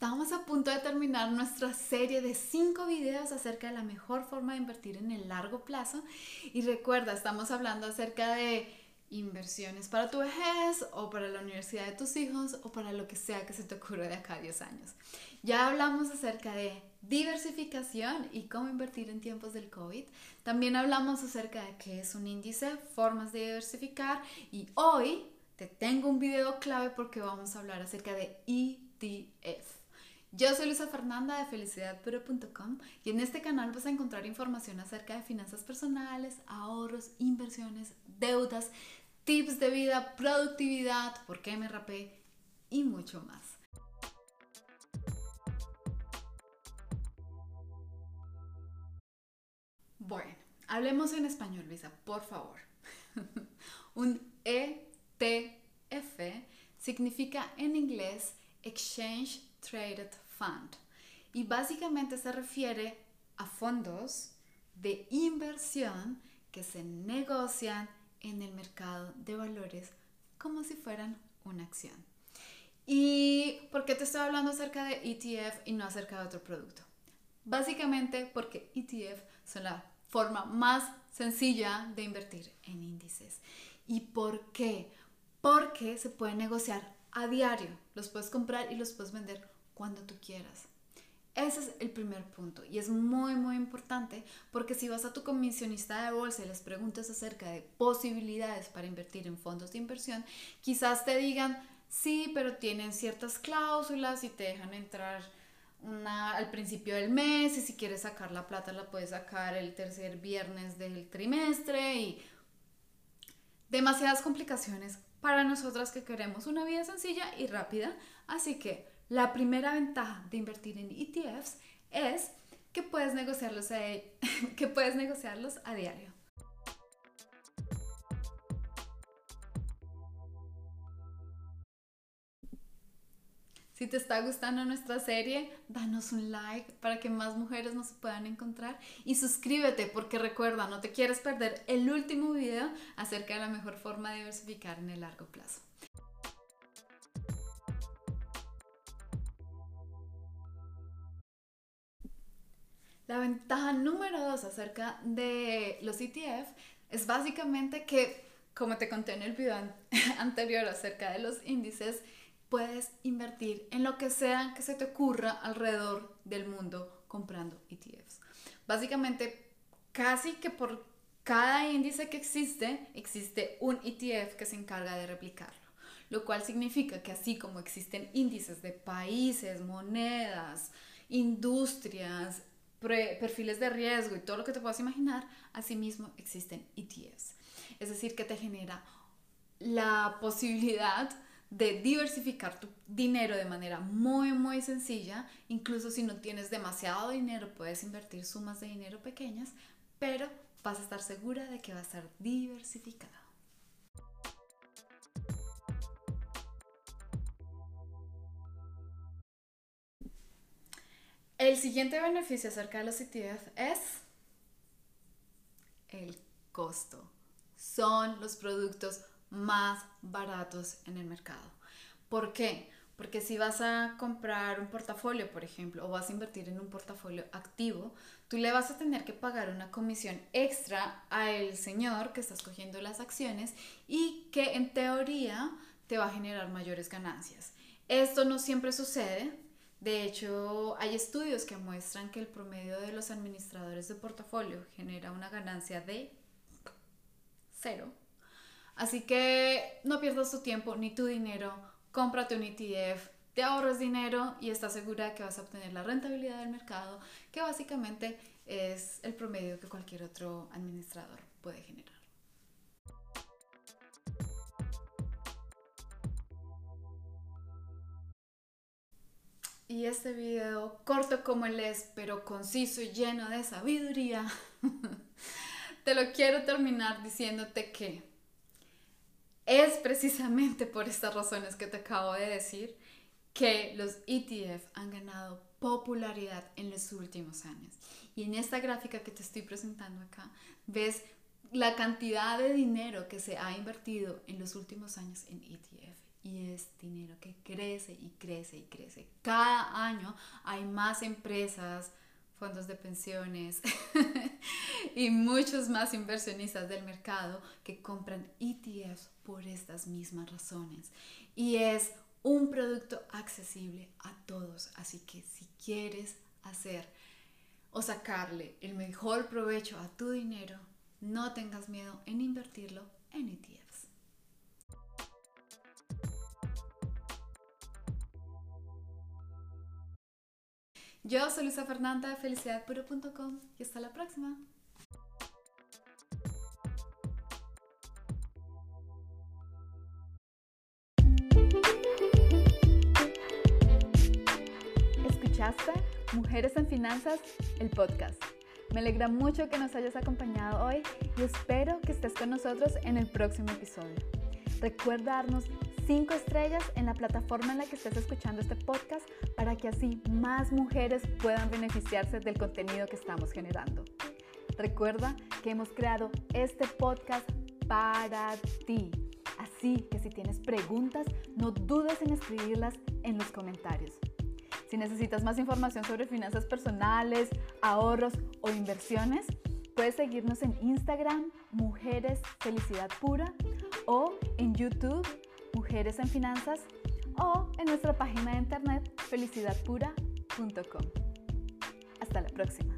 Estamos a punto de terminar nuestra serie de 5 videos acerca de la mejor forma de invertir en el largo plazo. Y recuerda, estamos hablando acerca de inversiones para tu vejez o para la universidad de tus hijos o para lo que sea que se te ocurra de acá a 10 años. Ya hablamos acerca de diversificación y cómo invertir en tiempos del COVID. También hablamos acerca de qué es un índice, formas de diversificar y hoy te tengo un video clave porque vamos a hablar acerca de ETF. Yo soy Luisa Fernanda de felicidadpuro.com y en este canal vas a encontrar información acerca de finanzas personales, ahorros, inversiones, deudas, tips de vida, productividad, por qué me rapé y mucho más. Bueno, hablemos en español, Luisa, por favor. Un ETF significa en inglés Exchange Traded Fund y básicamente se refiere a fondos de inversión que se negocian en el mercado de valores como si fueran una acción. ¿Y por qué te estoy hablando acerca de ETF y no acerca de otro producto? Básicamente porque ETF son la forma más sencilla de invertir en índices. ¿Y por qué? Porque se puede negociar a diario. Los puedes comprar y los puedes vender cuando tú quieras. Ese es el primer punto y es muy muy importante porque si vas a tu comisionista de bolsa y les preguntas acerca de posibilidades para invertir en fondos de inversión, quizás te digan, sí, pero tienen ciertas cláusulas y te dejan entrar una al principio del mes y si quieres sacar la plata la puedes sacar el tercer viernes del trimestre y demasiadas complicaciones para nosotras que queremos una vida sencilla y rápida. Así que la primera ventaja de invertir en ETFs es que puedes negociarlos a, que puedes negociarlos a diario. Si te está gustando nuestra serie, danos un like para que más mujeres nos puedan encontrar y suscríbete porque recuerda, no te quieres perder el último video acerca de la mejor forma de diversificar en el largo plazo. La ventaja número dos acerca de los ETF es básicamente que, como te conté en el video anterior acerca de los índices, puedes invertir en lo que sea que se te ocurra alrededor del mundo comprando ETFs. Básicamente, casi que por cada índice que existe, existe un ETF que se encarga de replicarlo. Lo cual significa que así como existen índices de países, monedas, industrias, perfiles de riesgo y todo lo que te puedas imaginar, asimismo existen ETFs. Es decir, que te genera la posibilidad de diversificar tu dinero de manera muy muy sencilla, incluso si no tienes demasiado dinero puedes invertir sumas de dinero pequeñas, pero vas a estar segura de que va a estar diversificado. El siguiente beneficio acerca de los ETF es el costo. Son los productos más baratos en el mercado. ¿Por qué? Porque si vas a comprar un portafolio, por ejemplo, o vas a invertir en un portafolio activo, tú le vas a tener que pagar una comisión extra al señor que está escogiendo las acciones y que en teoría te va a generar mayores ganancias. Esto no siempre sucede. De hecho, hay estudios que muestran que el promedio de los administradores de portafolio genera una ganancia de cero Así que no pierdas tu tiempo ni tu dinero, cómprate un ETF, te ahorras dinero y estás segura que vas a obtener la rentabilidad del mercado, que básicamente es el promedio que cualquier otro administrador puede generar. Y este video, corto como él es, pero conciso y lleno de sabiduría, te lo quiero terminar diciéndote que es precisamente por estas razones que te acabo de decir que los ETF han ganado popularidad en los últimos años. Y en esta gráfica que te estoy presentando acá, ves la cantidad de dinero que se ha invertido en los últimos años en ETF. Y es dinero que crece y crece y crece. Cada año hay más empresas, fondos de pensiones y muchos más inversionistas del mercado que compran ETFs por estas mismas razones. Y es un producto accesible a todos. Así que si quieres hacer o sacarle el mejor provecho a tu dinero, no tengas miedo en invertirlo Yo soy Luisa Fernanda de felicidadpuro.com y hasta la próxima. ¿Escuchaste Mujeres en Finanzas, el podcast? Me alegra mucho que nos hayas acompañado hoy y espero que estés con nosotros en el próximo episodio. Recuerda darnos 5 estrellas en la plataforma en la que estés escuchando este podcast para que así más mujeres puedan beneficiarse del contenido que estamos generando. Recuerda que hemos creado este podcast para ti. Así que si tienes preguntas, no dudes en escribirlas en los comentarios. Si necesitas más información sobre finanzas personales, ahorros o inversiones, puedes seguirnos en Instagram, Mujeres Felicidad Pura, o en YouTube, En Finanzas, o en nuestra página de internet felicidadpura.com. Hasta la próxima.